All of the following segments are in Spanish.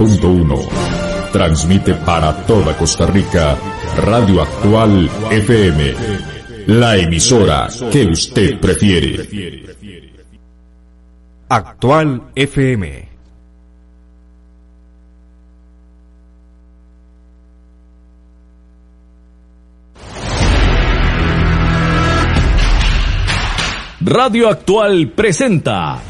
107.1. Transmite para toda Costa Rica Radio Actual FM, la emisora que usted prefiere. Actual FM. Radio Actual presenta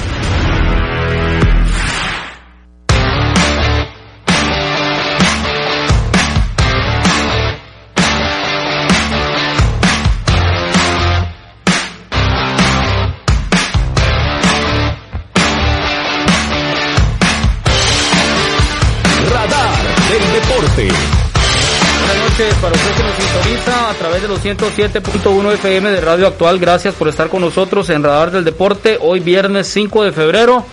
Los 107.1 FM de Radio Actual. Gracias por estar con nosotros en Radar del Deporte. Hoy viernes 5 de febrero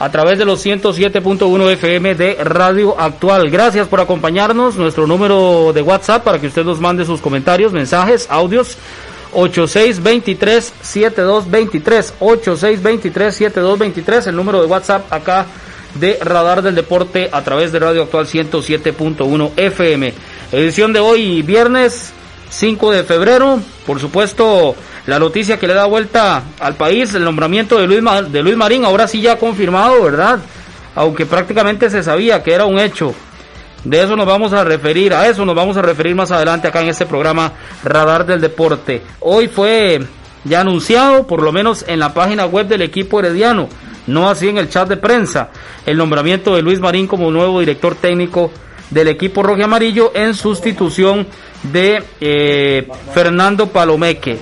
a través de los 107.1 FM de Radio Actual. Gracias por acompañarnos. Nuestro número de WhatsApp para que usted nos mande sus comentarios, mensajes, audios. 8623-7223. 8623-7223. El número de WhatsApp acá de Radar del Deporte a través de Radio Actual 107.1 FM. Edición de hoy, viernes 5 de febrero. Por supuesto, la noticia que le da vuelta al país, el nombramiento de Luis, de Luis Marín, ahora sí ya confirmado, ¿verdad? Aunque prácticamente se sabía que era un hecho. De eso nos vamos a referir, a eso nos vamos a referir más adelante acá en este programa Radar del Deporte. Hoy fue ya anunciado, por lo menos en la página web del equipo herediano, no así en el chat de prensa, el nombramiento de Luis Marín como nuevo director técnico del equipo rojo y amarillo en sustitución de eh, Fernando Palomeque.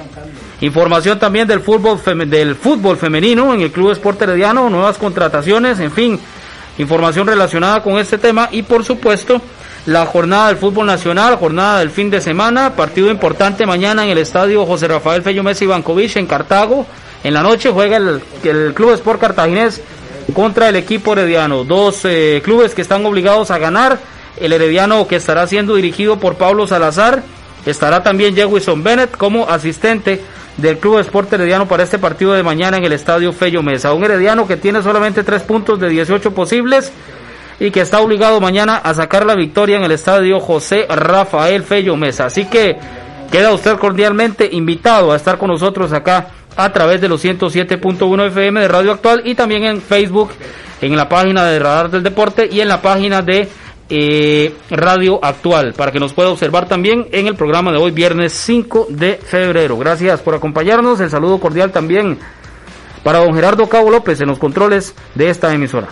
Información también del fútbol, del fútbol femenino en el Club Esporte Herediano, nuevas contrataciones, en fin, información relacionada con este tema y por supuesto la jornada del fútbol nacional, jornada del fin de semana, partido importante mañana en el estadio José Rafael Fello Messi Bankovic en Cartago. En la noche juega el, el Club Sport Cartaginés contra el equipo herediano. Dos eh, clubes que están obligados a ganar el Herediano que estará siendo dirigido por Pablo Salazar. Estará también Jewison Bennett como asistente del Club Esporte Herediano para este partido de mañana en el Estadio Fello Mesa. Un Herediano que tiene solamente tres puntos de 18 posibles y que está obligado mañana a sacar la victoria en el Estadio José Rafael Fello Mesa. Así que queda usted cordialmente invitado a estar con nosotros acá a través de los 107.1 FM de Radio Actual y también en Facebook, en la página de Radar del Deporte y en la página de eh, Radio Actual para que nos pueda observar también en el programa de hoy, viernes 5 de febrero. Gracias por acompañarnos. El saludo cordial también para don Gerardo Cabo López en los controles de esta emisora.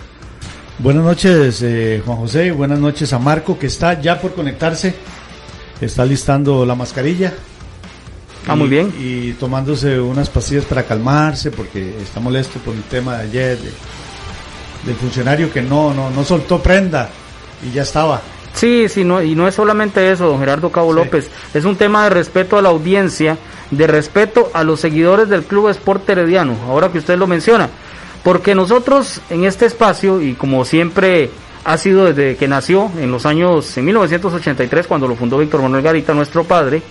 Buenas noches, eh, Juan José. Buenas noches a Marco, que está ya por conectarse. Está listando la mascarilla. Ah, muy bien. Y tomándose unas pastillas para calmarse, porque está molesto por el tema de ayer, del funcionario que no, no, no soltó prenda y ya estaba. Sí, sí, no, y no es solamente eso, don Gerardo Cabo López, es un tema de respeto a la audiencia, de respeto a los seguidores del Club Esporte Herediano, ahora que usted lo menciona, porque nosotros en este espacio, y como siempre ha sido desde que nació en los años, en 1983, cuando lo fundó Víctor Manuel Garita, nuestro padre,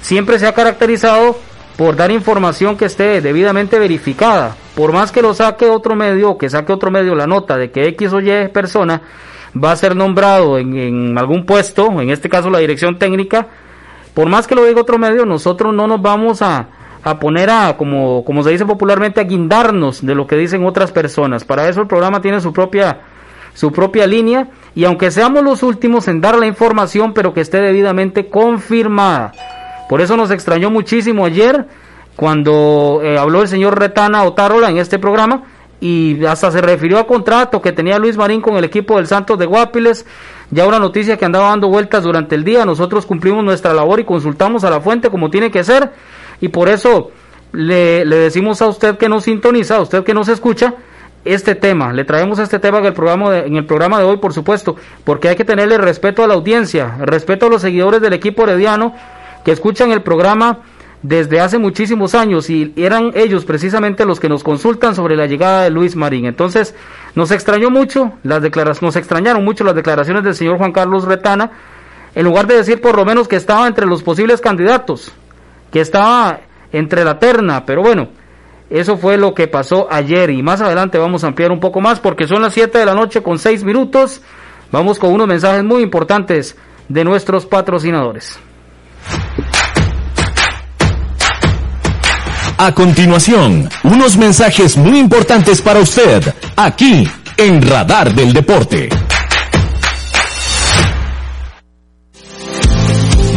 siempre se ha caracterizado por dar información que esté debidamente verificada, por más que lo saque otro medio que saque otro medio la nota de que X o Y persona, va a ser nombrado en, algún puesto, en este caso la dirección técnica, por más que lo diga otro medio, nosotros no nos vamos a, a poner a, como, como se dice popularmente, a guindarnos de lo que dicen otras personas. Para eso el programa tiene su propia, su propia línea y aunque seamos los últimos en dar la información, pero que esté debidamente confirmada. Por eso nos extrañó muchísimo ayer cuando eh, habló el señor Retana Otárola en este programa, y hasta se refirió al contrato que tenía Luis Marín con el equipo del Santos de Guapiles. Ya una noticia que andaba dando vueltas durante el día. Nosotros cumplimos nuestra labor y consultamos a la fuente como tiene que ser. Y por eso le, le decimos a usted que nos sintoniza, a usted que nos escucha, este tema, le traemos este tema en el programa de, en el programa de hoy, por supuesto, porque hay que tenerle respeto a la audiencia, respeto a los seguidores del equipo herediano que escuchan el programa desde hace muchísimos años y eran ellos precisamente los que nos consultan sobre la llegada de Luis Marín. Entonces, nos extrañó mucho las declaraciones, nos extrañaron mucho las declaraciones del señor Juan Carlos Retana, en lugar de decir por lo menos que estaba entre los posibles candidatos, que estaba entre la terna, pero bueno, eso fue lo que pasó ayer y más adelante vamos a ampliar un poco más porque son las 7 de la noche con 6 minutos. Vamos con unos mensajes muy importantes de nuestros patrocinadores. A continuación, unos mensajes muy importantes para usted, aquí en Radar del Deporte.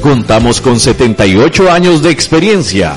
Contamos con 78 años de experiencia.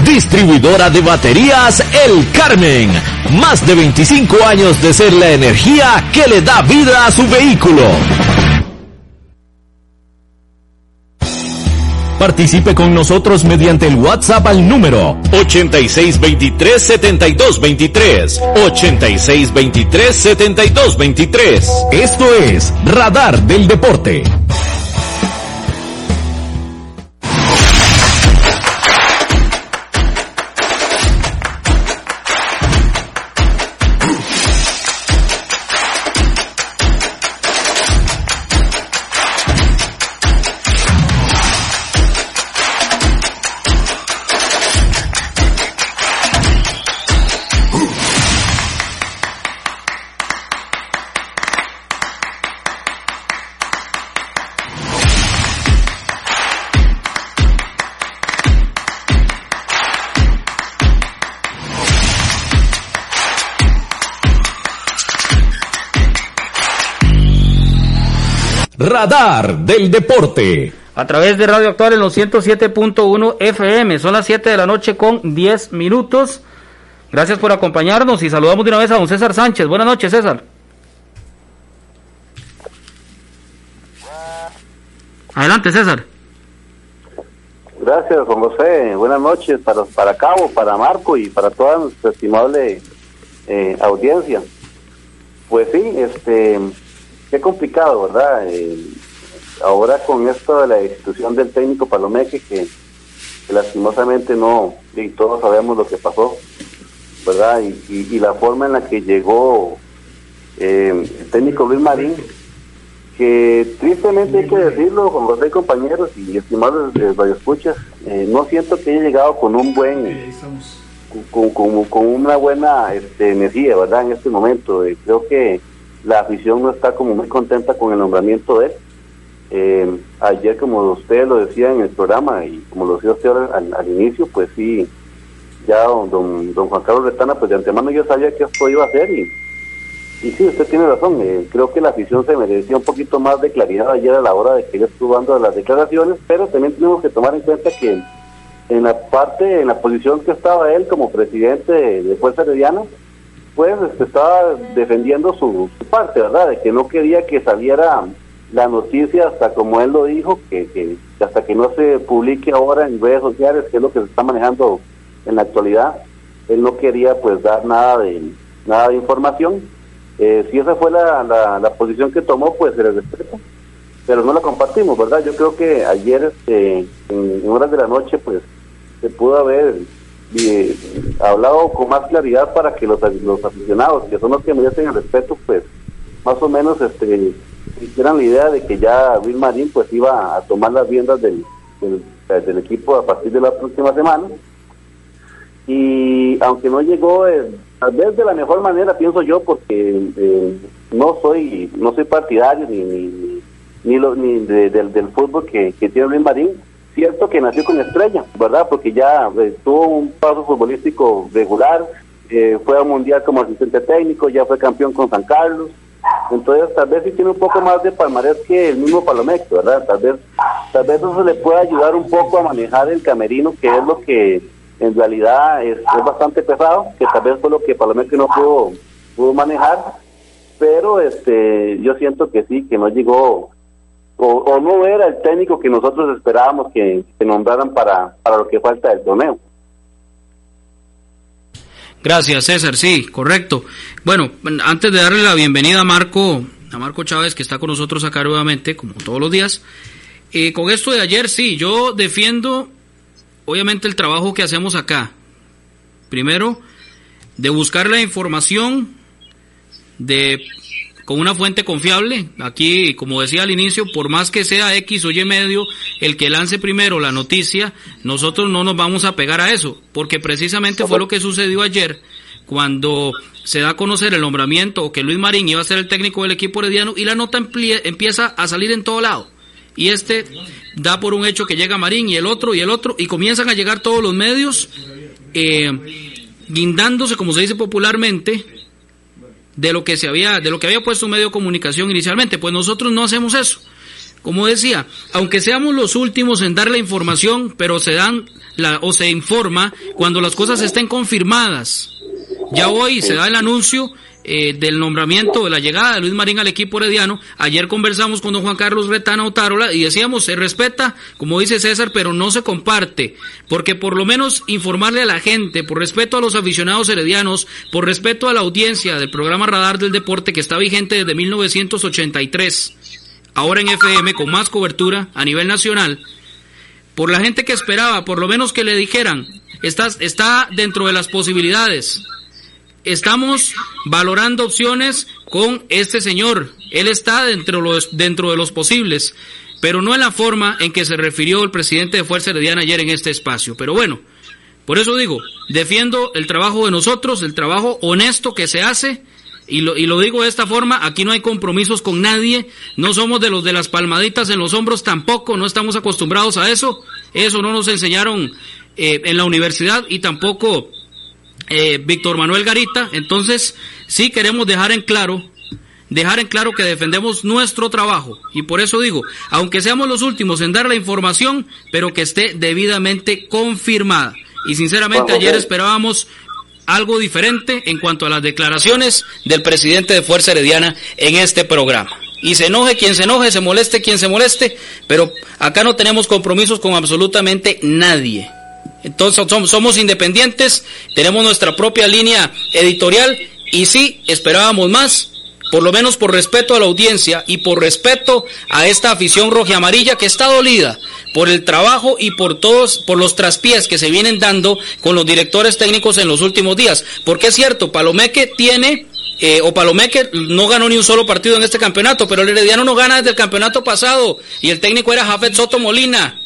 Distribuidora de baterías El Carmen. Más de 25 años de ser la energía que le da vida a su vehículo. Participe con nosotros mediante el WhatsApp al número 8623-7223. 8623-7223. Esto es Radar del Deporte. Radar del Deporte. a través de Radio Actual en los 107.1 FM. Son las 7 de la noche con 10 minutos. Gracias por acompañarnos y saludamos de una vez a don César Sánchez. Buenas noches, César. Adelante, César. Gracias, Juan José. Buenas noches para, para Cabo, para Marco y para toda nuestra estimable eh, audiencia. Pues sí, este, qué complicado, ¿verdad? Eh, ahora con esto de la institución del técnico Palomeque, que, lastimosamente no, y todos sabemos lo que pasó, ¿verdad? Y, la forma en la que llegó eh, el técnico Luis Marín, que tristemente hay que decirlo, con los compañeros y estimados radioescuchas, eh, no siento que haya llegado con un buen, con, con, una buena este, energía, ¿verdad? En este momento, eh, creo que la afición no está como muy contenta con el nombramiento de él. Eh, ayer, como usted lo decía en el programa y como lo decía usted al, al inicio, pues sí, ya don, don, Juan Carlos Retana, pues de antemano yo sabía que esto iba a ser y, y sí, usted tiene razón, eh, creo que la afición se merecía un poquito más de claridad ayer a la hora de que él estuvo dando las declaraciones, pero también tenemos que tomar en cuenta que en la parte, en la posición que estaba él como presidente de, Fuerza Herediana, pues este, estaba defendiendo su, parte, ¿verdad? De que no quería que saliera la noticia hasta como él lo dijo, que, que, hasta que no se publique ahora en redes sociales, que es lo que se está manejando en la actualidad, él no quería pues dar nada de nada de información. Eh, si esa fue la, la, posición que tomó, pues se le respeta, pero no la compartimos, ¿verdad? Yo creo que ayer, este, en, horas de la noche, pues se pudo haber eh, hablado con más claridad para que los, los aficionados, que son los que merecen el respeto, pues más o menos este hicieran la idea de que ya Luis Marín pues iba a tomar las riendas del, del, equipo a partir de la próxima semana. Y aunque no llegó, eh, tal vez de la mejor manera, pienso yo, porque eh, no soy no soy partidario ni ni, ni, lo, ni del, del fútbol que, que tiene Luis Marín, cierto que nació con estrella, ¿verdad? Porque ya eh, tuvo un paso futbolístico regular, fue al mundial como asistente técnico, ya fue campeón con San Carlos, entonces, tal vez sí tiene un poco más de palmarés que el mismo Palomex, ¿verdad? Tal vez, tal vez eso le pueda ayudar un poco a manejar el camerino, que es lo que en realidad es, bastante pesado, que tal vez fue lo que Palomex no pudo, pudo manejar, pero este yo siento que sí, que no llegó o, no era el técnico que nosotros esperábamos que, que nombraran para, para lo que falta del torneo. Gracias, César. Sí, correcto. Bueno, antes de darle la bienvenida a Marco, a Marco Chávez, que está con nosotros acá nuevamente, como todos los días, eh, con esto de ayer, sí, yo defiendo, obviamente, el trabajo que hacemos acá. Primero, de buscar la información, de con una fuente confiable. Aquí, como decía al inicio, por más que sea X o Y medio el que lance primero la noticia, nosotros no nos vamos a pegar a eso, porque precisamente fue lo que sucedió ayer cuando se da a conocer el nombramiento o que Luis Marín iba a ser el técnico del equipo herediano y la nota empieza a salir en todo lado. Y este da por un hecho que llega Marín y el otro y el otro y comienzan a llegar todos los medios eh, guindándose, como se dice popularmente, de lo que se había, de lo que había puesto un medio de comunicación inicialmente. Pues nosotros no hacemos eso. Como decía, aunque seamos los últimos en dar la información, pero se dan la, o se informa cuando las cosas estén confirmadas. Ya hoy se da el anuncio eh, del nombramiento, de la llegada de Luis Marín al equipo herediano. Ayer conversamos con don Juan Carlos Retana Otárola y decíamos, se respeta, como dice César, pero no se comparte, porque por lo menos informarle a la gente, por respeto a los aficionados heredianos, por respeto a la audiencia del programa Radar del Deporte que está vigente desde 1983, ahora en FM con más cobertura a nivel nacional, por la gente que esperaba, por lo menos que le dijeran, está, está dentro de las posibilidades estamos valorando opciones con este señor. Él está dentro, los, dentro de los posibles, pero no en la forma en que se refirió el presidente de Fuerza Herediana ayer en este espacio. Pero bueno, por eso digo, defiendo el trabajo de nosotros, el trabajo honesto que se hace. Y lo, y lo digo de esta forma, aquí no hay compromisos con nadie, no somos de los de las palmaditas en los hombros tampoco, no estamos acostumbrados a eso, eso no nos enseñaron eh, en la universidad y tampoco eh, Víctor Manuel Garita. Entonces, sí queremos dejar en claro dejar en claro que defendemos nuestro trabajo. Y por eso digo, aunque seamos los últimos en dar la información, pero que esté debidamente confirmada. Y sinceramente ayer esperábamos algo diferente en cuanto a las declaraciones del presidente de Fuerza Herediana en este programa. Y se enoje quien se enoje, se moleste quien se moleste, pero acá no tenemos compromisos con absolutamente nadie. Entonces somos independientes, tenemos nuestra propia línea editorial y sí, esperábamos más, por lo menos por respeto a la audiencia y por respeto a esta afición roja amarilla que está dolida por el trabajo y por todos, por los traspiés que se vienen dando con los directores técnicos en los últimos días. Porque es cierto, Palomeque tiene eh, o Palomeque no ganó ni un solo partido en este campeonato, pero el Herediano no gana desde el campeonato pasado y el técnico era Jafet Soto Molina.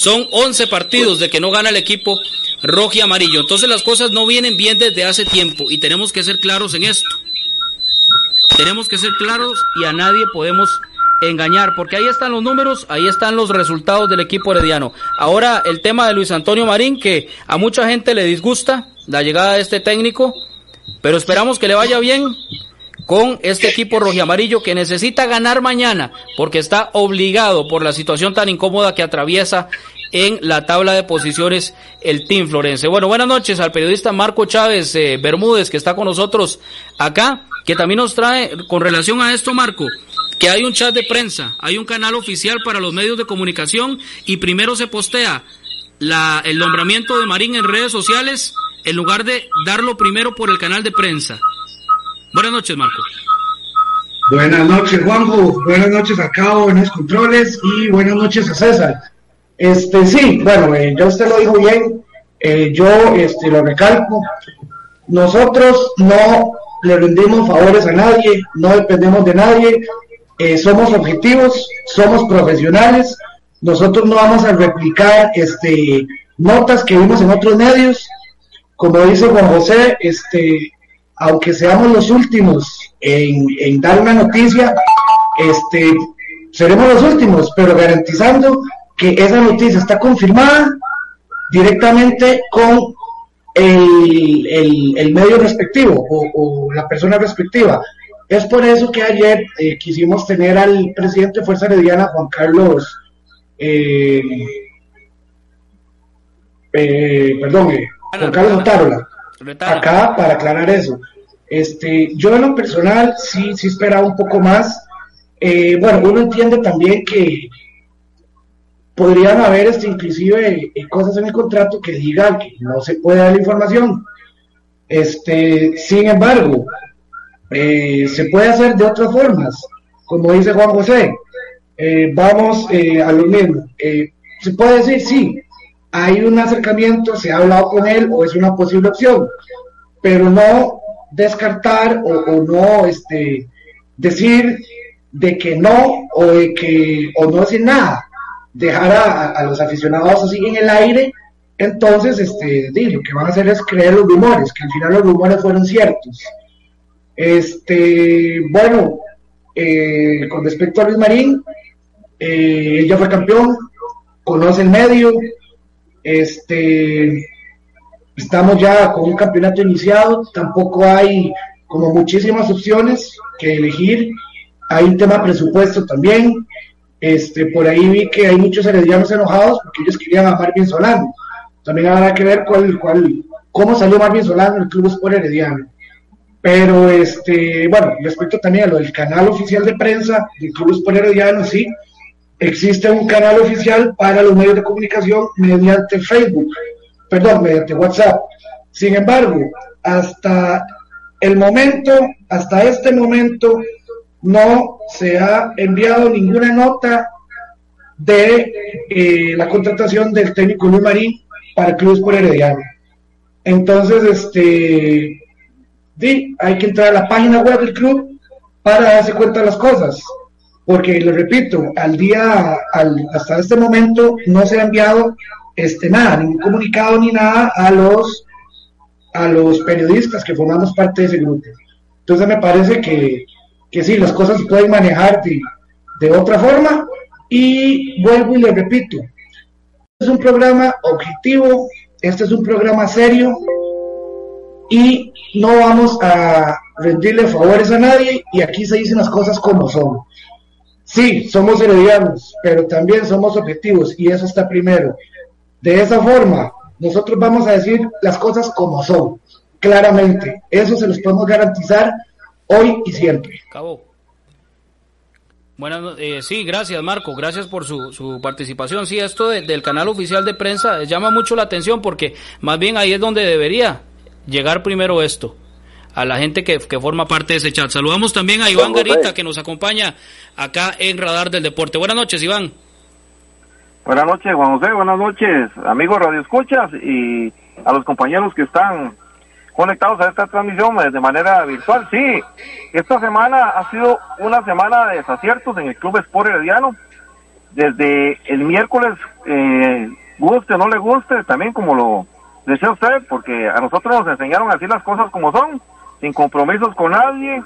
Son 11 partidos de que no gana el equipo rojo y amarillo. Entonces las cosas no vienen bien desde hace tiempo y tenemos que ser claros en esto. Tenemos que ser claros y a nadie podemos engañar, porque ahí están los números, ahí están los resultados del equipo herediano. Ahora el tema de Luis Antonio Marín, que a mucha gente le disgusta la llegada de este técnico, pero esperamos que le vaya bien con este equipo rojiamarillo que necesita ganar mañana, porque está obligado por la situación tan incómoda que atraviesa en la tabla de posiciones el Team Florense. Bueno, buenas noches al periodista Marco Chávez eh, Bermúdez que está con nosotros acá, que también nos trae con relación a esto, Marco, que hay un chat de prensa, hay un canal oficial para los medios de comunicación y primero se postea la, el nombramiento de Marín en redes sociales en lugar de darlo primero por el canal de prensa. Buenas noches, Marco. Buenas noches, Juanjo. Buenas noches a Cabo controles y buenas noches a César. Este, sí, bueno, eh, ya usted lo dijo bien, eh, yo este, lo recalco, nosotros no le rendimos favores a nadie, no dependemos de nadie, eh, somos objetivos, somos profesionales, nosotros no vamos a replicar este, notas que vimos en otros medios, como dice Juan José, este, aunque seamos los últimos en, dar una noticia, este, seremos los últimos, pero garantizando que esa noticia está confirmada directamente con el, el, medio respectivo o, la persona respectiva. Es por eso que ayer eh, quisimos tener al presidente de Fuerza Herediana, Juan Carlos, eh, eh, perdón, Juan Carlos Otárola, acá para aclarar eso. Este, yo en lo personal sí, sí esperaba un poco más. bueno, uno entiende también que podrían haber este, inclusive eh, cosas en el contrato que digan que no se puede dar la información. Este, sin embargo, eh, se puede hacer de otras formas, como dice Juan José. Eh, vamos a lo mismo. se puede decir, sí, hay un acercamiento, se ha hablado con él o es una posible opción, pero no descartar o, no este, decir de que no o de que o no decir nada dejar a, los aficionados así en el aire, entonces este, lo que van a hacer es creer los rumores, que al final los rumores fueron ciertos. Este, bueno, eh, con respecto a Luis Marín, eh, ya fue campeón, conoce el medio, este, estamos ya con un campeonato iniciado, tampoco hay como muchísimas opciones que elegir, hay un tema presupuesto también, este, por ahí vi que hay muchos heredianos enojados porque ellos querían a Marvin Solano. También habrá que ver cuál, cuál, cómo salió Marvin Solano en el Club Sport Herediano. Pero, este, bueno, respecto también a lo del canal oficial de prensa del Club Sport Herediano, sí, existe un canal oficial para los medios de comunicación mediante Facebook, perdón, mediante WhatsApp. Sin embargo, hasta el momento, hasta este momento, no se ha enviado ninguna nota de eh, la contratación del técnico Luis Marín para el Club por Herediano. Entonces, este, hay que entrar a la página web del club para darse cuenta de las cosas. Porque, lo repito, al día, hasta este momento no se ha enviado este, nada, ningún comunicado ni nada a los, a los periodistas que formamos parte de ese grupo. Entonces me parece que, que sí, las cosas se pueden manejar de, otra forma. Y vuelvo y le repito, este es un programa objetivo, este es un programa serio y no vamos a rendirle favores a nadie y aquí se dicen las cosas como son. Sí, somos heredianos, pero también somos objetivos y eso está primero. De esa forma, nosotros vamos a decir las cosas como son, claramente. Eso se los podemos garantizar hoy y siempre. Cabo. Bueno, eh, sí, gracias Marco, gracias por su, su participación. Sí, esto del canal oficial de prensa llama mucho la atención porque más bien ahí es donde debería llegar primero esto a la gente que, que, forma parte de ese chat. Saludamos también a Iván Garita que nos acompaña acá en Radar del Deporte. Buenas noches, Iván. Buenas noches, Juan José. Buenas noches, amigos Radio Escuchas y a los compañeros que están conectados a esta transmisión de manera virtual. Sí, esta semana ha sido una semana de desaciertos en el Club Sport Herediano. Desde el miércoles, eh, guste o no le guste, también como lo decía usted, porque a nosotros nos enseñaron a decir las cosas como son, sin compromisos con nadie,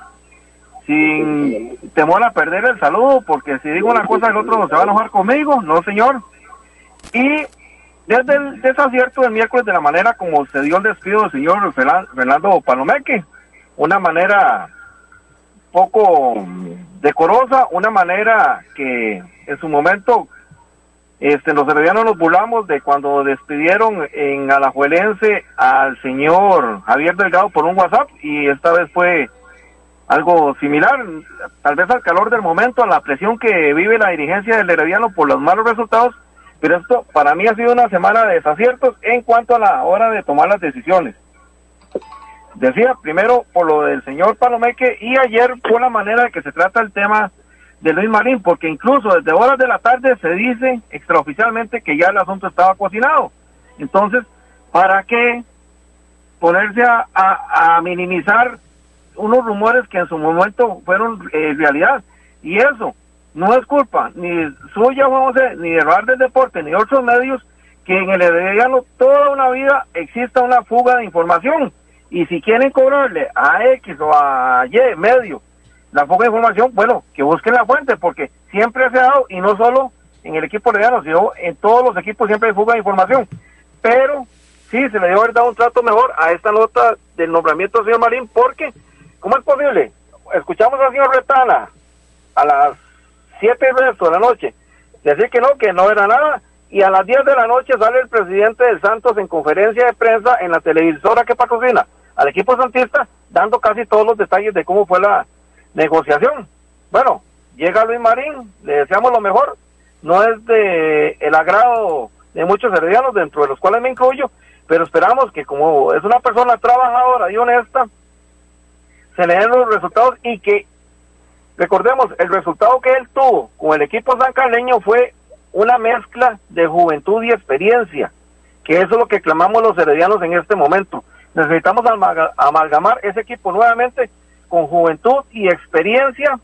sin temor a perder el saludo, porque si digo una cosa el otro no se va a enojar conmigo, no señor. Y desde el desacierto del miércoles de la manera como se dio el despido del señor Fernando Palomeque, una manera poco decorosa, una manera que en su momento este, los heredianos nos burlamos de cuando despidieron en Alajuelense al señor Javier Delgado por un WhatsApp y esta vez fue algo similar, tal vez al calor del momento, a la presión que vive la dirigencia del herediano por los malos resultados, pero esto para mí ha sido una semana de desaciertos en cuanto a la hora de tomar las decisiones. Decía primero por lo del señor Palomeque y ayer por la manera que se trata el tema de Luis Marín, porque incluso desde horas de la tarde se dice extraoficialmente que ya el asunto estaba cocinado. Entonces, ¿para qué ponerse a, a, minimizar unos rumores que en su momento fueron eh, realidad? Y eso, no es culpa ni suya, vamos a ni de Bar del Deporte, ni de otros medios, que en el Herediano toda una vida exista una fuga de información. Y si quieren cobrarle a X o a Y medio la de información, bueno, que busquen la fuente, porque siempre se ha dado, y no solo en el equipo Herediano, sino en todos los equipos siempre hay fuga de información. Pero sí, se le debe haber dado un trato mejor a esta nota del nombramiento del señor Marín, porque, ¿cómo es posible? Escuchamos al señor Retana a las 7 de la noche, decir que no, que no era nada, y a las 10 de la noche sale el presidente del Santos en conferencia de prensa en la televisora que patrocina al equipo santista, dando casi todos los detalles de cómo fue la negociación. Bueno, llega Luis Marín, le deseamos lo mejor, no es de el agrado de muchos heredianos, dentro de los cuales me incluyo, pero esperamos que como es una persona trabajadora y honesta, se le den los resultados y que Recordemos, el resultado que él tuvo con el equipo sancarleño fue una mezcla de juventud y experiencia, que eso es lo que clamamos los heredianos en este momento. Necesitamos amalgamar ese equipo nuevamente con juventud y experiencia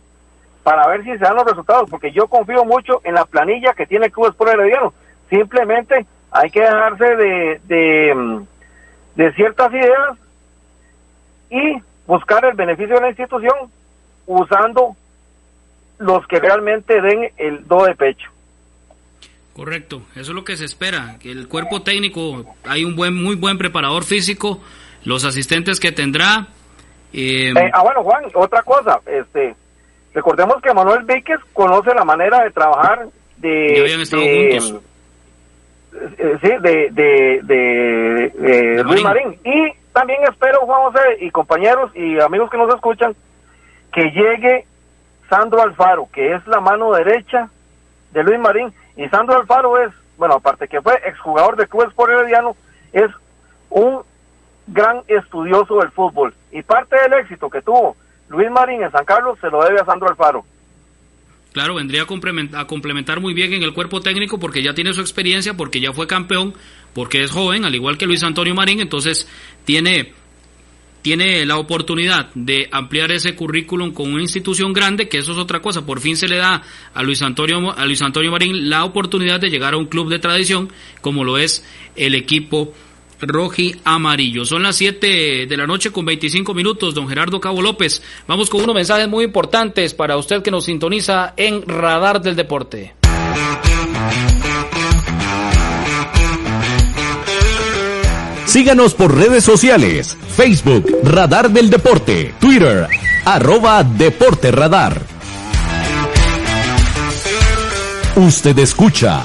para ver si se dan los resultados, porque yo confío mucho en la planilla que tiene el Club Sport Herediano. Simplemente hay que dejarse de, de, de ciertas ideas y buscar el beneficio de la institución usando los que realmente den el do de pecho. Correcto, eso es lo que se espera, que el cuerpo técnico, hay un buen, muy buen preparador físico, los asistentes que tendrá. Eh, eh, ah, bueno, Juan, otra cosa, este, recordemos que Manuel Víquez conoce la manera de trabajar de... habían estado juntos. Eh, sí, de, de, de, Luis Marín. Y también espero, Juan José, y compañeros y amigos que nos escuchan, que llegue Sandro Alfaro, que es la mano derecha de Luis Marín. Y Sandro Alfaro es, bueno, aparte que fue exjugador de Club Sport Herediano, es un gran estudioso del fútbol. Y parte del éxito que tuvo Luis Marín en San Carlos se lo debe a Sandro Alfaro. Claro, vendría a complementar, a complementar muy bien en el cuerpo técnico porque ya tiene su experiencia, porque ya fue campeón, porque es joven, al igual que Luis Antonio Marín, entonces tiene tiene la oportunidad de ampliar ese currículum con una institución grande, que eso es otra cosa. Por fin se le da a Luis Antonio, a Luis Antonio Marín la oportunidad de llegar a un club de tradición como lo es el equipo roji amarillo. Son las 7 de la noche con 25 minutos, don Gerardo Cabo López. Vamos con unos mensajes muy importantes para usted que nos sintoniza en Radar del Deporte. Síganos por redes sociales, Facebook, Radar del Deporte, Twitter, arroba Deporte Radar. Usted escucha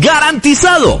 garantizado.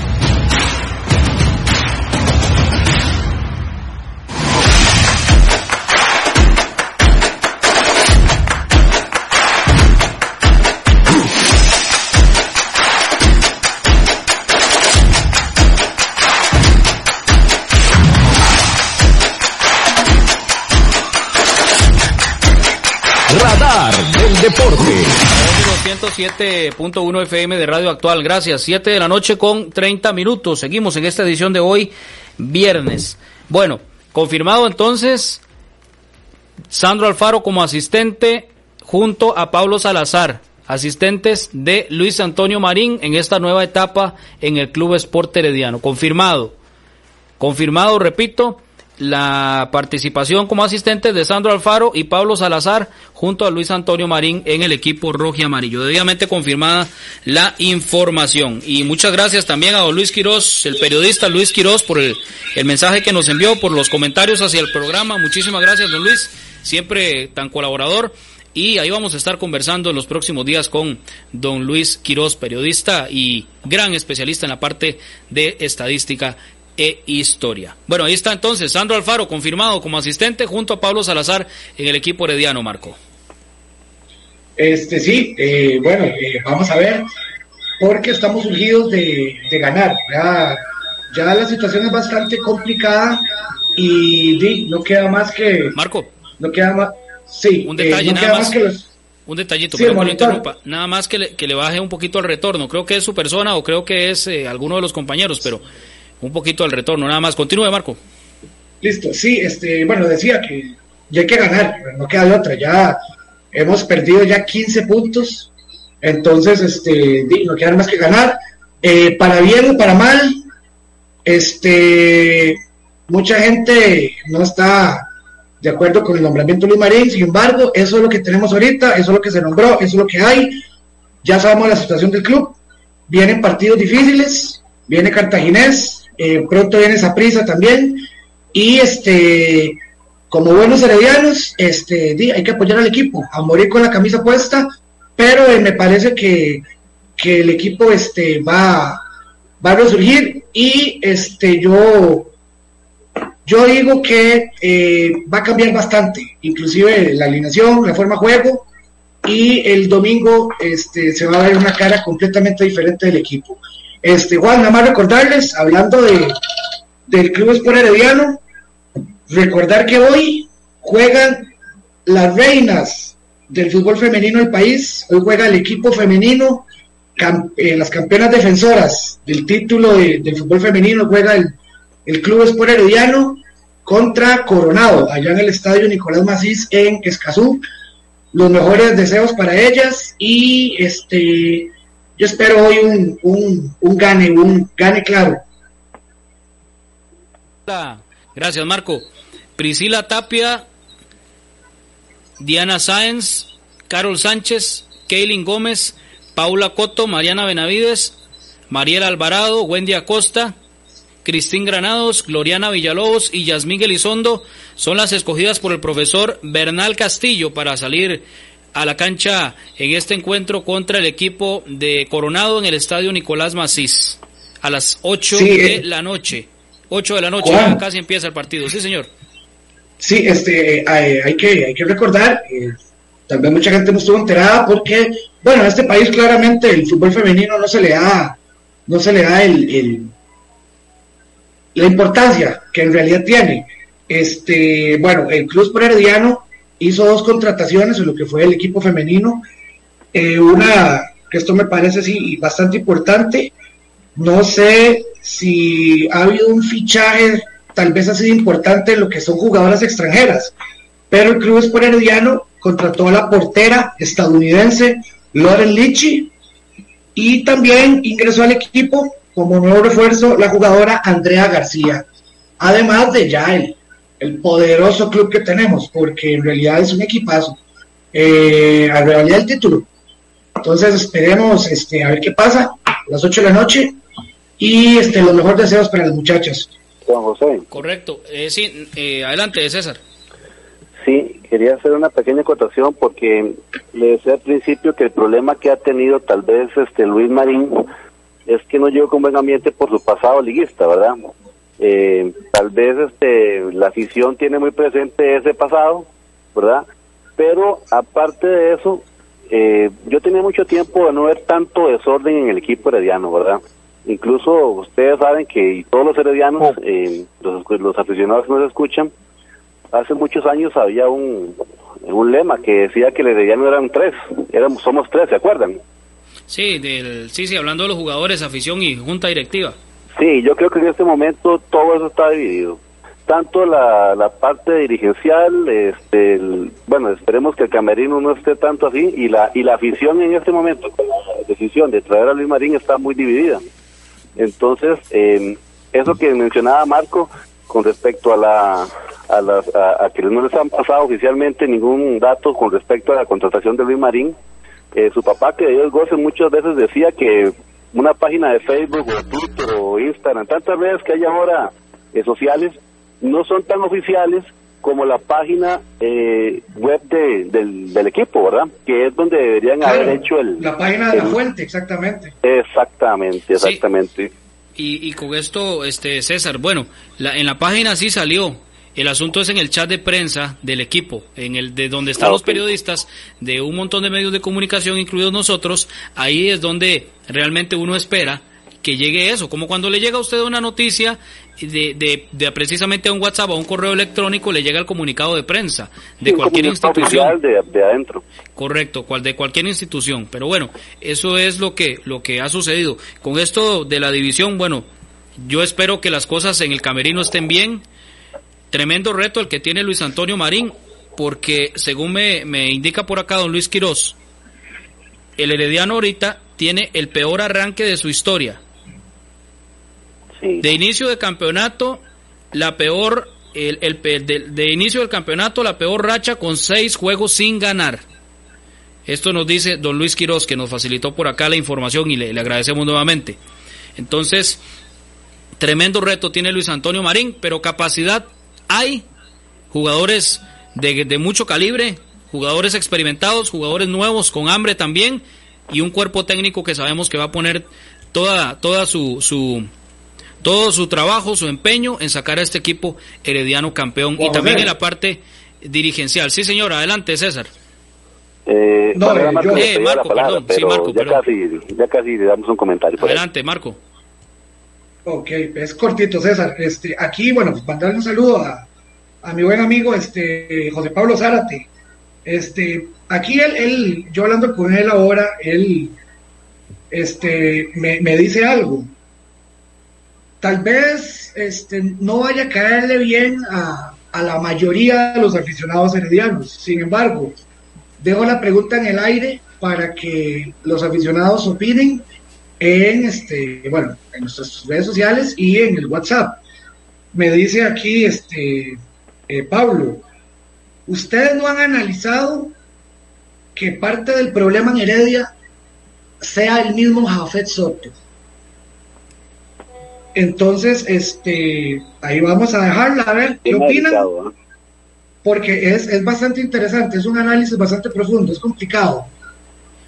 Deporte. 107.1 FM de Radio Actual. Gracias. 7 de la noche con 30 minutos. Seguimos en esta edición de hoy, viernes. Bueno, confirmado entonces Sandro Alfaro como asistente junto a Pablo Salazar, asistentes de Luis Antonio Marín en esta nueva etapa en el Club Sport Herediano. Confirmado. Confirmado, repito, la participación como asistente de Sandro Alfaro y Pablo Salazar junto a Luis Antonio Marín en el equipo rojo y amarillo. Debidamente confirmada la información. Y muchas gracias también a don Luis Quirós, el periodista Luis Quirós, por el, el mensaje que nos envió, por los comentarios hacia el programa. Muchísimas gracias, don Luis, siempre tan colaborador. Y ahí vamos a estar conversando en los próximos días con don Luis Quirós, periodista y gran especialista en la parte de estadística e historia. Bueno, ahí está entonces Sandro Alfaro confirmado como asistente junto a Pablo Salazar en el equipo herediano, Marco. Este sí, eh, bueno, eh, vamos a ver, porque estamos urgidos de, de ganar. Ya, ya la situación es bastante complicada y di, no queda más que. Marco. No queda más. Sí, un detalle no nada más. que los. Un detallito, Sí, interrumpa. Nada más que le, que le baje un poquito al retorno. Creo que es su persona o creo que es eh, alguno de los compañeros, pero un poquito al retorno, nada más. Continúe, Marco. Listo, sí, este, bueno, decía que ya hay que ganar, no queda de otra, ya hemos perdido ya 15 puntos, entonces, este, no queda más que ganar, Eh, para bien o para mal, este, mucha gente no está de acuerdo con el nombramiento de Luis Marín, sin embargo, eso es lo que tenemos ahorita, eso es lo que se nombró, eso es lo que hay, ya sabemos la situación del club, vienen partidos difíciles, viene Cartaginés, eh, pronto viene Saprissa también, y este como buenos heredianos este hay que apoyar al equipo a morir con la camisa puesta pero eh, me parece que, que el equipo este va va a resurgir. Y este yo yo digo que eh, va a cambiar bastante inclusive la alineación la forma de juego. Y el domingo este se va a ver una cara completamente diferente del equipo este Juan nada más recordarles hablando de del Club Sport Herediano. Recordar que hoy juegan las reinas del fútbol femenino del país. Hoy juega el equipo femenino, eh, las campeonas defensoras del título de- del fútbol femenino. Juega el, el Club Sport Herediano contra Coronado, allá en el estadio Nicolás Macís en Escazú. Los mejores deseos para ellas y este yo espero hoy un, un, un gane, un gane claro. Hola. Gracias, Marco. Priscila Tapia, Diana Sáenz, Carol Sánchez, Kaylin Gómez, Paula Coto, Mariana Benavides, Mariela Alvarado, Wendy Acosta, Cristín Granados, Gloriana Villalobos y Yasmín Elizondo son las escogidas por el profesor Bernal Castillo para salir a la cancha en este encuentro contra el equipo de Coronado en el estadio Nicolás Macís a las 8 Sí, de eh. la noche. 8 de la noche, ya casi empieza el partido. Sí, señor. Sí, este, hay, hay que, hay que recordar, eh, tal vez mucha gente no estuvo enterada porque, bueno, en este país claramente el fútbol femenino no se le da, no se le da el, el- la importancia que en realidad tiene. Este, bueno, el Club Sport Herediano hizo dos contrataciones en lo que fue el equipo femenino. Eh, una, que esto me parece sí bastante importante. No sé si ha habido un fichaje tal vez ha sido importante en lo que son jugadoras extranjeras, pero el Club Sport Herediano contrató a la portera estadounidense Lauren Lichi y también ingresó al equipo como nuevo refuerzo la jugadora Andrea García, además de ya el, el poderoso club que tenemos, porque en realidad es un equipazo, eh, a realidad el título. Entonces esperemos este, a ver qué pasa a las 8 de la noche y este, los mejores deseos para las muchachas. Juan José. Correcto. Eh, sí, eh, adelante, César. Sí, quería hacer una pequeña acotación porque le decía al principio que el problema que ha tenido tal vez este Luis Marín es que no llegó con buen ambiente por su pasado liguista, ¿verdad? Eh, tal vez este la afición tiene muy presente ese pasado, ¿verdad? Pero aparte de eso, eh, yo tenía mucho tiempo de no ver tanto desorden en el equipo herediano, ¿verdad? Incluso ustedes saben que y todos los heredianos, eh, los, los aficionados que nos escuchan, hace muchos años había un, un lema que decía que el herediano eran tres, éramos, somos tres, ¿se acuerdan? Sí, del, sí, sí, hablando de los jugadores, afición y junta directiva. Sí, yo creo que en este momento todo eso está dividido. Tanto la, la parte dirigencial, este, bueno, esperemos que el camerino no esté tanto así, y la, y la afición en este momento, con la decisión de traer a Luis Marín está muy dividida. Entonces, eh, eso que mencionaba Marco con respecto a la a, las, a, a que no les han pasado oficialmente ningún dato con respecto a la contratación de Luis Marín, eh, su papá que Dios goce muchas veces decía que una página de Facebook o Twitter o Instagram, tantas redes que hay ahora eh, sociales, no son tan oficiales como la página eh, web de, del, del equipo, ¿verdad? Que es donde deberían haber hecho el... la página de la fuente, exactamente. Exactamente, exactamente. Y, y con esto, este César, bueno, la, en la página sí salió El asunto es en el chat de prensa del equipo, en el de donde están los periodistas de un montón de medios de comunicación, incluidos nosotros. Ahí es donde realmente uno espera que llegue eso, como cuando le llega a usted una noticia de, de, precisamente a un WhatsApp o a un correo electrónico, le llega el comunicado de prensa de cualquier institución. De, de, adentro. Correcto, cual, de cualquier institución. Pero bueno, eso es lo que, lo que ha sucedido. Con esto de la división, bueno, yo espero que las cosas en el camerino estén bien. Tremendo reto el que tiene Luis Antonio Marín, porque según me, me indica por acá don Luis Quirós, el Herediano ahorita tiene el peor arranque de su historia de inicio de campeonato, la peor, el, el de, inicio del campeonato, la peor racha con seis juegos sin ganar. Esto nos dice don Luis Quiroz, que nos facilitó por acá la información y le, agradecemos nuevamente. Entonces, tremendo reto tiene Luis Antonio Marín, pero capacidad hay, jugadores de, de mucho calibre, jugadores experimentados, jugadores nuevos con hambre también, y un cuerpo técnico que sabemos que va a poner toda, toda su, su, todo su trabajo, su empeño en sacar a este equipo herediano campeón y también en la parte dirigencial. Sí, señor, adelante, César. Eh, no, Marco, eh, Marco perdón, sí, Marco, ya Casi, ya casi le damos un comentario. Adelante, Marco. Ok, es cortito, César. Este, aquí, bueno, pues, mandarle un saludo a, a mi buen amigo, este, José Pablo Zárate. Este, aquí él, él, yo hablando con él ahora, él, este, me, me dice algo tal vez este, no vaya a caerle bien a, la mayoría de los aficionados heredianos. Sin embargo, dejo la pregunta en el aire para que los aficionados opinen en este, bueno, en nuestras redes sociales y en el WhatsApp. Me dice aquí este eh, Pablo, ustedes no han analizado que parte del problema en Heredia sea el mismo Jafet Soto. Entonces, este, ahí vamos a dejarla, a ver, ¿qué opinan? Porque es, es bastante interesante, es un análisis bastante profundo, es complicado.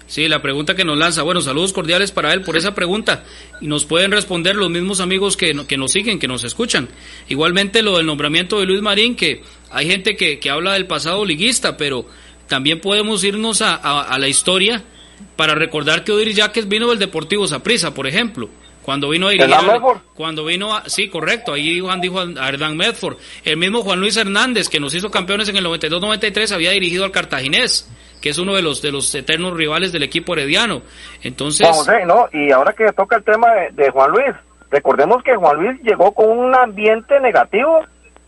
Sí, la pregunta que nos lanza. Bueno, saludos cordiales para él por esa pregunta. Y nos pueden responder los mismos amigos que, que nos siguen, que nos escuchan. Igualmente lo del nombramiento de Luis Marín, que hay gente que, que habla del pasado liguista, pero también podemos irnos a, a, la historia para recordar que Odir Yaques vino del Deportivo Saprissa, por ejemplo. Cuando vino a dirigir, cuando vino a, sí, correcto, ahí Juan dijo a Hernán Medford. El mismo Juan Luis Hernández, que nos hizo campeones en el 92-93, había dirigido al Cartaginés, que es uno de los de los eternos rivales del equipo herediano. Entonces, no, y ahora que toca el tema de, Juan Luis, recordemos que Juan Luis llegó con un ambiente negativo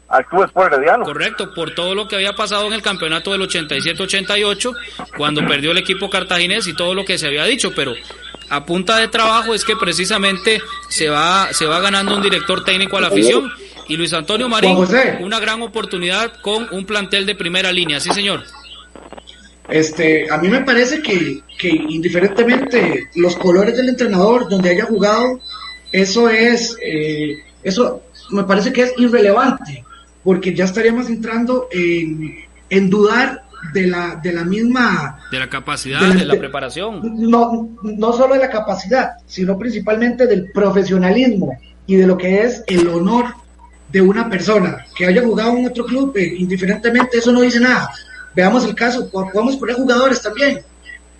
al Club Sport Herediano. Correcto, por todo lo que había pasado en el campeonato del 87-88, cuando perdió el equipo cartaginés y todo lo que se había dicho, pero a punta de trabajo es que precisamente se va, se va ganando un director técnico a la afición y Luis Antonio Marín una gran oportunidad con un plantel de primera línea, sí señor. Este, a mí me parece que, que indiferentemente los colores del entrenador donde haya jugado, eso es, eh, eso me parece que es irrelevante, porque ya estaríamos entrando en, en dudar de la, de la misma... De la capacidad, de la, preparación. No, no solo de la capacidad, sino principalmente del profesionalismo y de lo que es el honor de una persona que haya jugado en otro club, eh, indiferentemente, eso no dice nada. Veamos el caso, podemos poner jugadores también.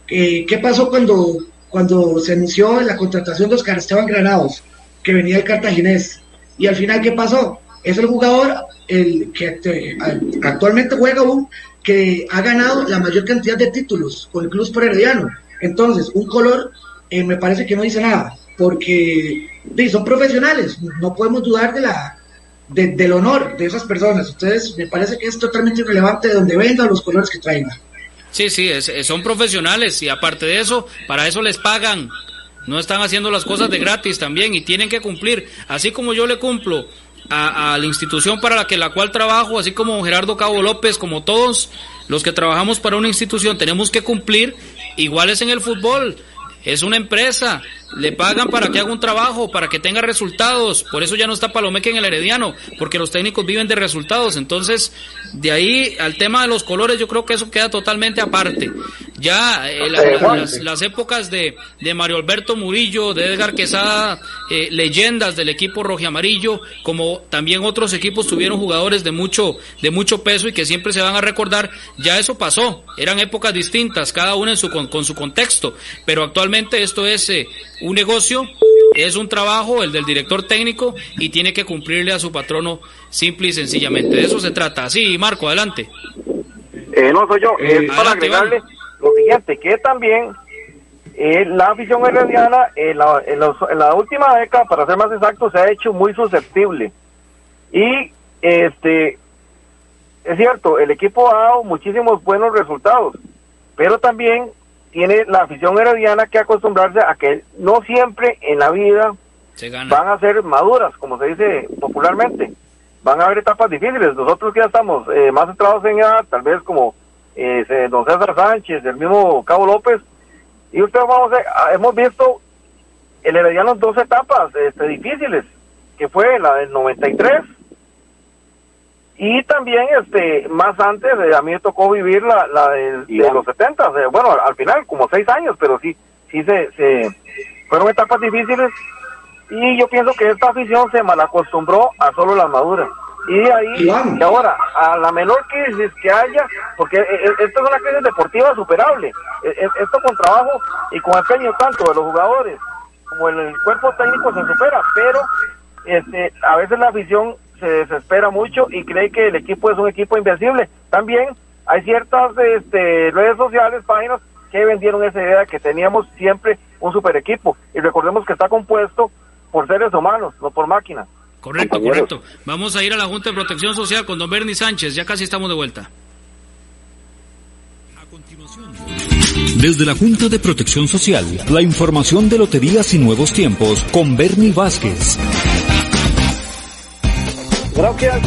Eh, ¿Qué pasó cuando, cuando se anunció la contratación de Oscar Esteban Granados, que venía del Cartaginés? Y al final, ¿qué pasó? Es el jugador el que actualmente juega un que ha ganado la mayor cantidad de títulos con el Club Herediano. Entonces, un color eh, me parece que no dice nada, porque son profesionales, no podemos dudar de la del honor de esas personas. Entonces, me parece que es totalmente irrelevante de dónde vengan los colores que traigan. Sí, sí, son profesionales y aparte de eso, para eso les pagan. No están haciendo las cosas de gratis también y tienen que cumplir. Así como yo le cumplo a, la institución para la que la cual trabajo, así como Gerardo Cabo López, como todos los que trabajamos para una institución, tenemos que cumplir iguales en el fútbol. Es una empresa, le pagan para que haga un trabajo, para que tenga resultados. Por eso ya no está Palomeque en el Herediano, porque los técnicos viven de resultados. Entonces, de ahí al tema de los colores, yo creo que eso queda totalmente aparte. Ya eh, las, épocas de, de, Mario Alberto Murillo, de Edgar Quesada, eh, leyendas del equipo amarillo, como también otros equipos tuvieron jugadores de mucho, de mucho peso y que siempre se van a recordar, ya eso pasó. Eran épocas distintas, cada una en su, con, su contexto. Pero actualmente esto es eh, un negocio, es un trabajo, el del director técnico, y tiene que cumplirle a su patrono simple y sencillamente. De eso se trata. Sí, Marco, adelante. Eh, no soy yo, es para agregarle lo siguiente, que también eh, la afición herediana en la, en, la última década, para ser más exacto, se ha hecho muy susceptible. Y este es cierto, el equipo ha dado muchísimos buenos resultados, pero también tiene la afición herediana que acostumbrarse a que no siempre en la vida van a ser maduras, como se dice popularmente. Van a haber etapas difíciles. Nosotros que ya estamos eh, más centrados en edad, tal vez como eh, don César Sánchez, el mismo Cabo López, y usted vamos a, hemos visto el Herediano en dos etapas este, difíciles, que fue la del 93 y también este más antes eh, a mí me tocó vivir la, la de, los 70 bueno al, final como seis años pero sí sí se, se fueron etapas difíciles. Y yo pienso que esta afición se malacostumbró a solo las maduras y ahí y ahora a la menor crisis que haya porque eh, eh, esto es una crisis deportiva superable. Esto con trabajo y con empeño tanto de los jugadores como el cuerpo técnico se supera pero este a veces la afición se desespera mucho y cree que el equipo es un equipo invencible. También hay ciertas este, redes sociales, páginas que vendieron esa idea de que teníamos siempre un super equipo. Y recordemos que está compuesto por seres humanos, no por máquinas. Correcto, correcto. Vamos a ir a la Junta de Protección Social con don Bernie Sánchez. Ya casi estamos de vuelta. A continuación. Desde la Junta de Protección Social, la información de loterías y nuevos tiempos con Bernie Vázquez. Gracias.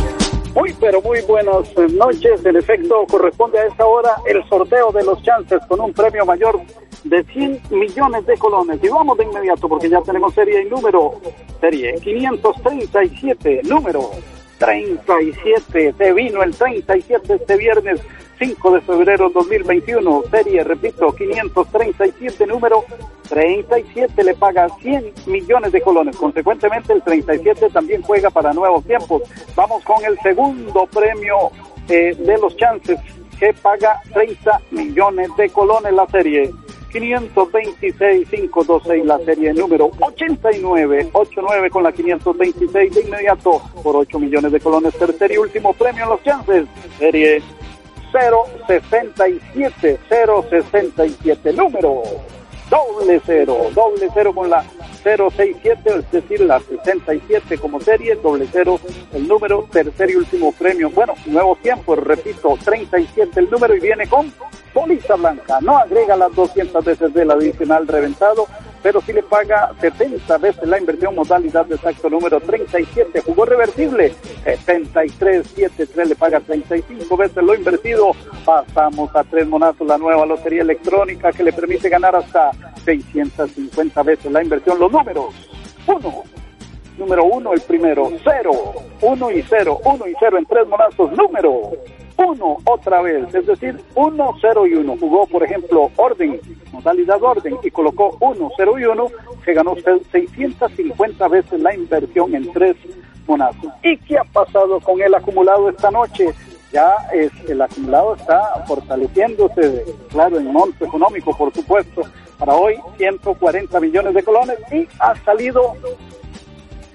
Muy, pero muy buenas noches. En efecto, corresponde a esta hora el sorteo de los chances con un premio mayor de 100 millones de colones. Y vamos de inmediato porque ya tenemos serie y número. Serie 537, número 37. Se vino el 37 este viernes 5 de febrero 2021. Serie, repito, 537, número 37 le paga 100 millones de colones. Consecuentemente, el 37 también juega para nuevos tiempos. Vamos con el segundo premio eh, de los chances que paga 30 millones de colones la serie. 526-526 la serie número 89-89 con la 526 de inmediato por 8 millones de colones. Tercer y último premio en los chances. Serie 067 067 número doble cero, doble cero con la 067, es decir, la 67 como serie, doble cero el número, tercer y último premio. Bueno, nuevo tiempo, repito, 37 el número y viene con bolita blanca. No agrega las 200 veces del adicional reventado, pero si le paga 70 veces la inversión modalidad de exacto número 37, jugó revertible, 7373 le paga 35 veces lo invertido, pasamos a tres monazos la nueva lotería electrónica que le permite ganar hasta 650 veces la inversión, los números, uno, número uno el primero, cero, uno y cero, uno y cero en tres monazos, número uno otra vez, es decir, uno, cero y uno. Jugó, por ejemplo, orden, modalidad orden, y colocó uno, cero y uno, se ganó 650 veces la inversión en tres monazos. ¿Y qué ha pasado con el acumulado esta noche? Ya es, el acumulado está fortaleciéndose, claro, en monto económico, por supuesto. Para hoy, 140 millones de colones y ha salido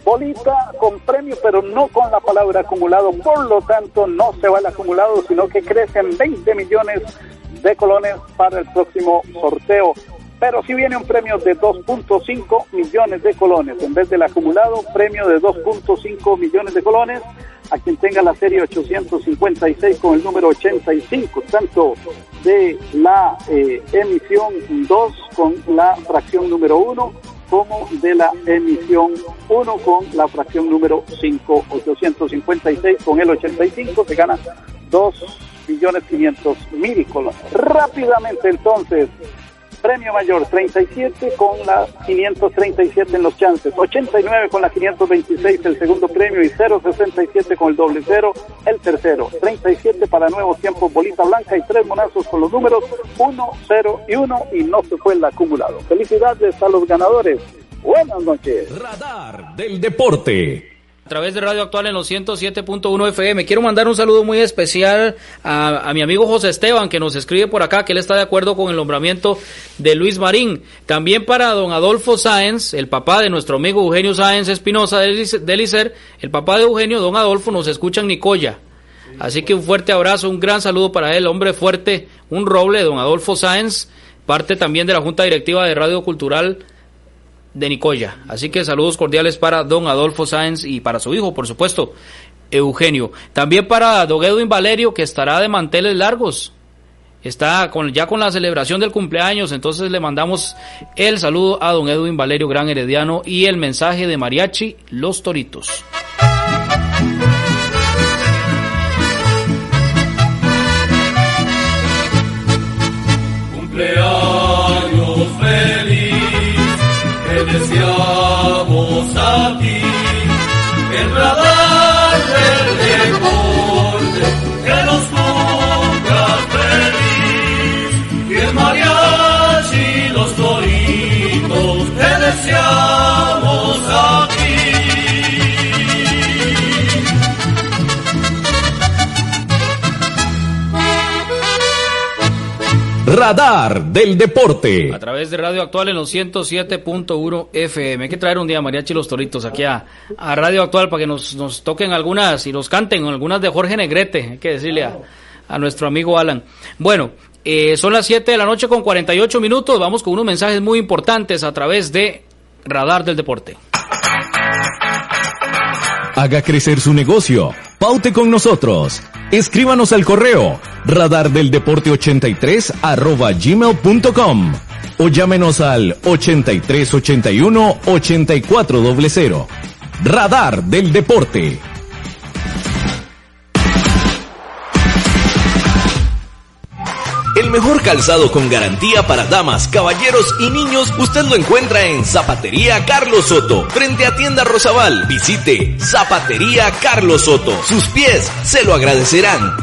bolita con premio, pero no con la palabra acumulado. Por lo tanto, no se va el acumulado, sino que crecen 20 millones de colones para el próximo sorteo. Pero si viene un premio de 2.5 millones de colones, en vez del acumulado, premio de 2.5 millones de colones a quien tenga la serie 856 con el número 85, tanto de la eh, emisión 2 con la fracción número 1 como de la emisión 1 con la fracción número 5, 856 con el 85 se gana 2 millones 500 mil. Rápidamente entonces, premio mayor, 37 con la 537 en los chances, 89 con la 526 el segundo premio y 067 con el doble cero el tercero, 37 para nuevos tiempos bolita blanca y tres monazos con los números 1, 0 y 1 y no se fue el acumulado. Felicidades a los ganadores. Buenas noches. Radar del deporte a través de Radio Actual en los 107.1 FM. Quiero mandar un saludo muy especial a, mi amigo José Esteban, que nos escribe por acá que él está de acuerdo con el nombramiento de Luis Marín. También para don Adolfo Sáenz, el papá de nuestro amigo Eugenio Sáenz Espinosa del ICER, el papá de Eugenio, don Adolfo, nos escucha en Nicoya. Así que un fuerte abrazo, un gran saludo para él, hombre fuerte, un roble, don Adolfo Sáenz, parte también de la Junta Directiva de Radio Cultural de Nicoya. Así que saludos cordiales para don Adolfo Sáenz y para su hijo, por supuesto, Eugenio. También para don Edwin Valerio, que estará de manteles largos. Está con, ya con la celebración del cumpleaños, entonces le mandamos el saludo a don Edwin Valerio Gran Herediano y el mensaje de Mariachi Los Toritos. Deseamos a ti. El radar Radar del Deporte. A través de Radio Actual en los 107.1 FM. Hay que traer un día Mariachi Los Toritos aquí a, Radio Actual para que nos, nos, toquen algunas y nos canten algunas de Jorge Negrete. Hay que decirle a, nuestro amigo Alan. Bueno, eh, son las 7 de la noche con 48 minutos. Vamos con unos mensajes muy importantes a través de Radar del Deporte. Haga crecer su negocio. Paute con nosotros. Escríbanos al correo radardeldeporte83 arroba gmail.com o llámenos al 8381 8400. Radar del Deporte. El mejor calzado con garantía para damas, caballeros y niños usted lo encuentra en Zapatería Carlos Soto, frente a Tienda Rosabal. Visite Zapatería Carlos Soto. Sus pies se lo agradecerán.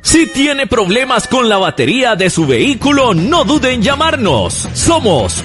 Si tiene problemas con la batería de su vehículo, no dude en llamarnos. Somos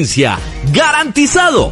¡Garantizado!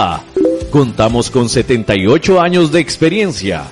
Contamos con 78 años de experiencia.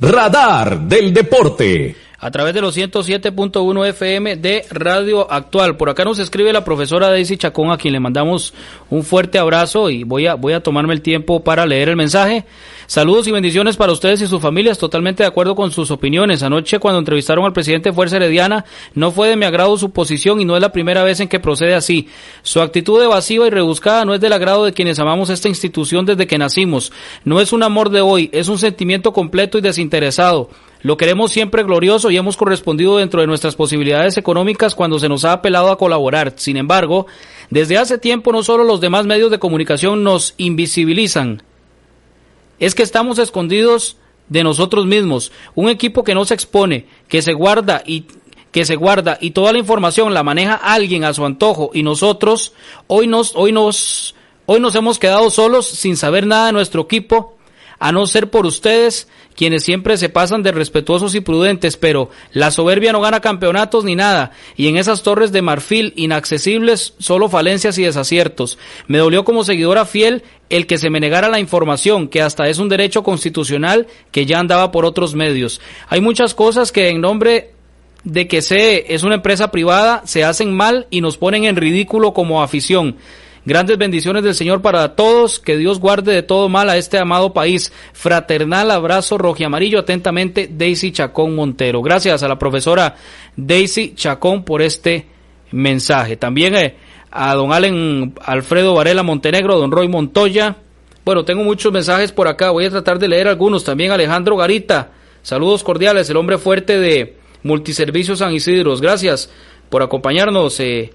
Radar del Deporte. A través de los 107.1 FM de Radio Actual. Por acá nos escribe la profesora Daisy Chacón, a quien le mandamos un fuerte abrazo y voy a, voy a tomarme el tiempo para leer el mensaje. Saludos y bendiciones para ustedes y sus familias, totalmente de acuerdo con sus opiniones. Anoche cuando entrevistaron al presidente de Fuerza Herediana, no fue de mi agrado su posición y no es la primera vez en que procede así. Su actitud evasiva y rebuscada no es del agrado de quienes amamos esta institución desde que nacimos. No es un amor de hoy, es un sentimiento completo y desinteresado. Lo queremos siempre glorioso y hemos correspondido dentro de nuestras posibilidades económicas cuando se nos ha apelado a colaborar. Sin embargo, desde hace tiempo no solo los demás medios de comunicación nos invisibilizan, es que estamos escondidos de nosotros mismos. Un equipo que no se expone, que se guarda y que se guarda y toda la información la maneja alguien a su antojo y nosotros hoy nos hoy nos hoy nos hemos quedado solos sin saber nada de nuestro equipo a no ser por ustedes, quienes siempre se pasan de respetuosos y prudentes, pero la soberbia no gana campeonatos ni nada, y en esas torres de marfil inaccesibles solo falencias y desaciertos. Me dolió como seguidora fiel el que se me negara la información, que hasta es un derecho constitucional que ya andaba por otros medios. Hay muchas cosas que en nombre de que se es una empresa privada se hacen mal y nos ponen en ridículo como afición. Grandes bendiciones del Señor para todos. Que Dios guarde de todo mal a este amado país. Fraternal abrazo rojo amarillo. Atentamente, Daisy Chacón Montero. Gracias a la profesora Daisy Chacón por este mensaje. También eh, a don Allen Alfredo Varela Montenegro, don Roy Montoya. Bueno, tengo muchos mensajes por acá. Voy a tratar de leer algunos. También Alejandro Garita. Saludos cordiales. El hombre fuerte de Multiservicios San Isidro. Gracias por acompañarnos. Eh,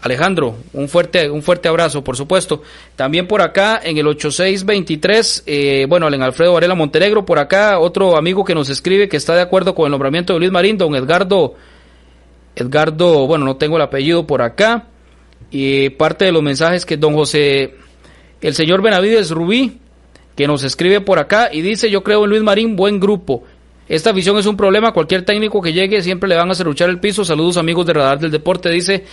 Alejandro, un fuerte, un fuerte abrazo, por supuesto. También por acá en el 8623, eh, bueno, en Alfredo Varela Montenegro, por acá otro amigo que nos escribe que está de acuerdo con el nombramiento de Luis Marín, don Edgardo, Edgardo, bueno, no tengo el apellido por acá. Y parte de los mensajes que don José, el señor Benavides Rubí, que nos escribe por acá y dice, yo creo en Luis Marín, buen grupo. Esta visión es un problema. Cualquier técnico que llegue siempre le van a hacer luchar el piso. Saludos amigos de Radar del Deporte, dice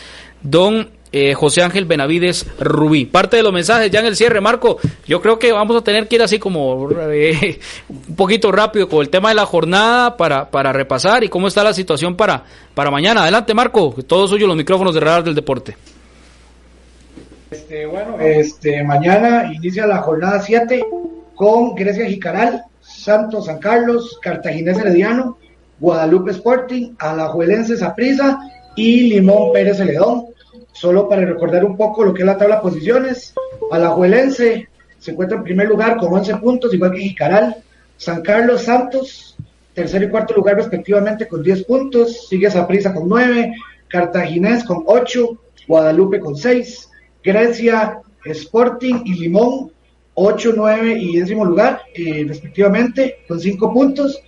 don eh, José Ángel Benavides Rubí. Parte de los mensajes ya en el cierre, Marco. Yo creo que vamos a tener que ir así como eh, un poquito rápido con el tema de la jornada para, para repasar y cómo está la situación para, para mañana. Adelante, Marco. Todos suyo los micrófonos de Radar del Deporte. Este, bueno, este, mañana inicia la jornada 7 con Grecia Jicaral, Santos San Carlos, Cartaginés Herediano, Guadalupe Sporting, Alajuelense Saprisa y Limón Pérez Celedón. Solo para recordar un poco lo que es la tabla de posiciones, Alajuelense se encuentra en primer lugar con 11 puntos, igual que Jicaral. San Carlos Santos, tercer y cuarto lugar respectivamente con 10 puntos. Sigue Saprisa con 9, Cartaginés con 8, Guadalupe con 6, Grecia, Sporting y Limón 8, 9 y décimo lugar, eh, respectivamente, con 5 puntos.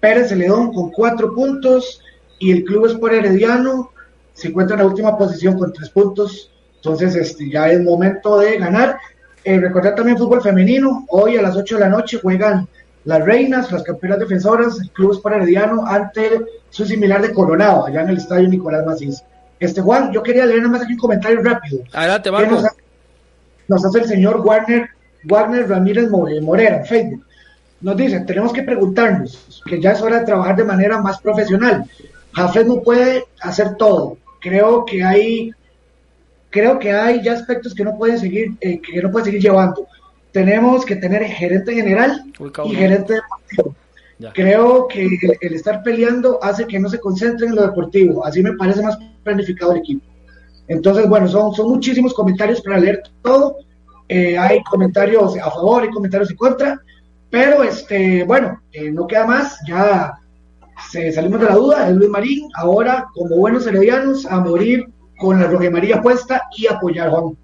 Pérez Celedón con 4 puntos y el Club Sport Herediano se encuentra en la última posición con 3 puntos. Entonces, este, ya es momento de ganar. Eh, recordar también fútbol femenino. Hoy a las 8 de la noche juegan las reinas, las campeonas defensoras, el Club Sport Herediano ante su similar de Coronado, allá en el estadio Nicolás Macís. Este Juan, yo quería leer nada más aquí un comentario rápido. Adelante, vamos. nos hace el señor Warner Wagner Ramírez Morera, Facebook. Nos dice, tenemos que preguntarnos, que ya es hora de trabajar de manera más profesional. Jafet no puede hacer todo. Creo que hay, creo que hay ya aspectos que no pueden seguir, eh, que no puede seguir llevando. tenemos que tener gerente general y gerente deportivo. Creo que el, estar peleando hace que no se concentren en lo deportivo. Así me parece más planificado el equipo. Entonces, bueno, son, son muchísimos comentarios para leer todo. Eh, hay comentarios a favor y comentarios en contra. Pero, este, bueno, eh, no queda más. Ya se, salimos de la duda. Es Luis Marín. Ahora, como buenos heredianos, a morir con la María puesta y apoyar Juan.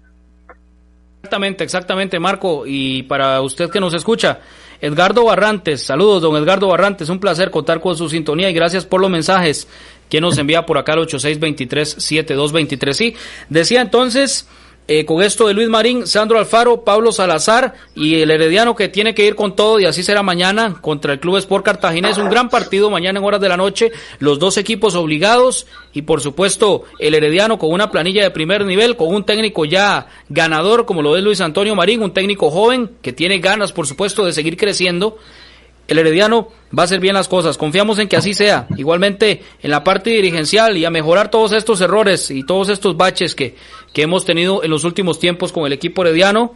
Exactamente, exactamente, Marco. Y para usted que nos escucha, Edgardo Barrantes, saludos, don Edgardo Barrantes, un placer contar con su sintonía y gracias por los mensajes que nos envía por acá al 8623-7223. Sí, decía entonces eh, con esto de Luis Marín, Sandro Alfaro, Pablo Salazar y el Herediano que tiene que ir con todo y así será mañana contra el Club Sport Cartaginés. Un gran partido mañana en horas de la noche, los dos equipos obligados y por supuesto el Herediano con una planilla de primer nivel, con un técnico ya ganador como lo es Luis Antonio Marín, un técnico joven que tiene ganas por supuesto de seguir creciendo el Herediano va a hacer bien las cosas. Confiamos en que así sea. Igualmente en la parte dirigencial y a mejorar todos estos errores y todos estos baches que, que hemos tenido en los últimos tiempos con el equipo Herediano,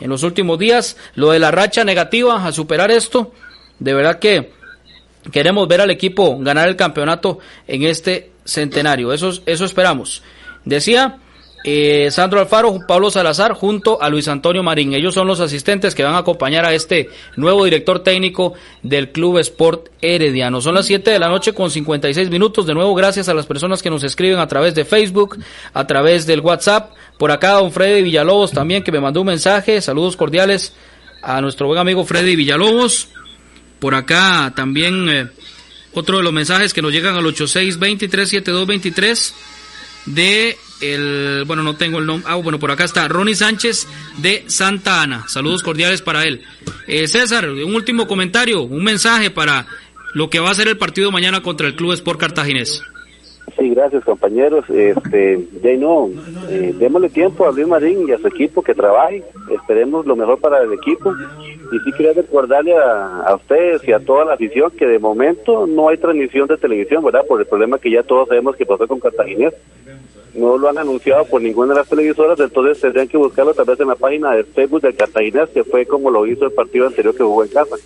en los últimos días. Lo de la racha negativa, a superar esto. De verdad que queremos ver al equipo ganar el campeonato en este centenario. Eso, eso esperamos. Decía eh, Sandro Alfaro, Pablo Salazar, junto a Luis Antonio Marín. Ellos son los asistentes que van a acompañar a este nuevo director técnico del Club Sport Herediano. Son las 7 de la noche con 56 minutos. De nuevo, gracias a las personas que nos escriben a través de Facebook, a través del WhatsApp. Por acá, don Freddy Villalobos también, que me mandó un mensaje. Saludos cordiales a nuestro buen amigo Freddy Villalobos. Por acá también eh, otro de los mensajes que nos llegan al 86237223 de el, bueno, no tengo el nombre, ah, bueno, por acá está, Ronnie Sánchez de Santa Ana. Saludos cordiales para él. Eh, César, un último comentario, un mensaje para lo que va a ser el partido mañana contra el Club Sport Cartaginés. Sí, gracias compañeros. Este, ya no, eh, démosle tiempo a Luis Marín y a su equipo que trabaje. Esperemos lo mejor para el equipo. Y sí quería recordarle a, a ustedes y a toda la afición que de momento no hay transmisión de televisión, ¿verdad? Por el problema que ya todos sabemos que pasó con Cartaginés no lo han anunciado por ninguna de las televisoras, entonces tendrían que buscarlo tal vez en la página de Facebook del Cartaginés, que fue como lo hizo el partido anterior que jugó en casa.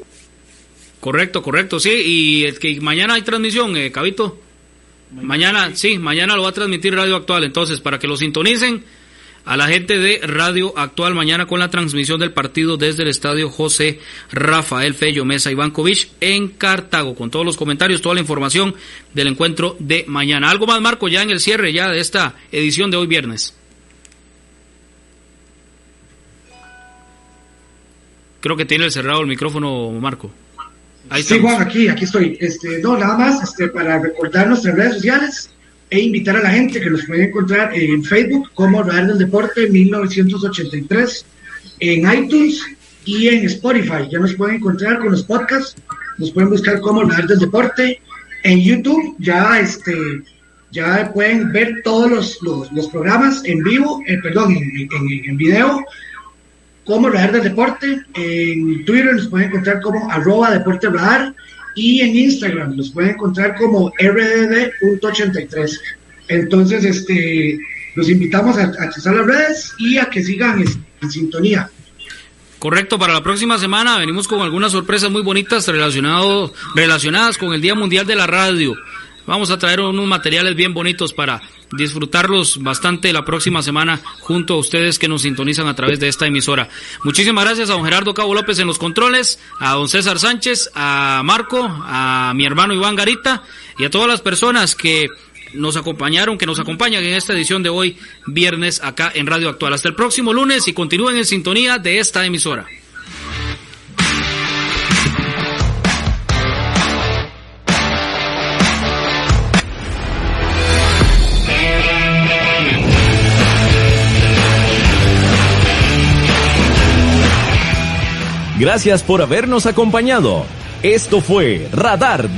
Correcto, correcto, sí, y el que mañana hay transmisión, eh, Cabito. Mañana, sí, mañana lo va a transmitir Radio Actual, entonces para que lo sintonicen a la gente de Radio Actual mañana con la transmisión del partido desde el estadio José Rafael Fello Mesa Ivankovic en Cartago, con todos los comentarios, toda la información del encuentro de mañana. Algo más, Marco, ya en el cierre ya de esta edición de hoy viernes. Creo que tiene el cerrado el micrófono, Marco. Ahí sí, Juan, aquí, aquí estoy. Este, no, nada más este, para recordar nuestras redes sociales e invitar a la gente que nos puede encontrar en Facebook como Radar del Deporte 1983, en iTunes y en Spotify. Ya nos pueden encontrar con los podcasts, nos pueden buscar como Radar del Deporte. En YouTube ya este ya pueden ver todos los, los, programas en vivo, eh, perdón, en, en, en, video, como Radar del Deporte. En Twitter nos pueden encontrar como arroba deporte radar y en Instagram los pueden encontrar como rdd.83. Entonces, este, los invitamos a, accesar las redes y a que sigan en, sintonía. Correcto, para la próxima semana venimos con algunas sorpresas muy bonitas relacionado, relacionadas con el Día Mundial de la Radio. Vamos a traer unos materiales bien bonitos para disfrutarlos bastante la próxima semana junto a ustedes que nos sintonizan a través de esta emisora. Muchísimas gracias a don Gerardo Cabo López en los controles, a don César Sánchez, a Marco, a mi hermano Iván Garita y a todas las personas que nos acompañaron, que nos acompañan en esta edición de hoy, viernes, acá en Radio Actual. Hasta el próximo lunes y continúen en sintonía de esta emisora. Gracias por habernos acompañado. Esto fue Radar